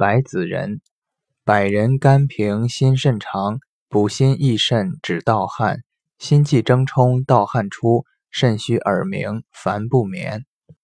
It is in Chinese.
白子仁，百人甘平心肾长，补心益肾止盗汗，心悸争冲盗汗出，肾虚耳鸣烦不眠。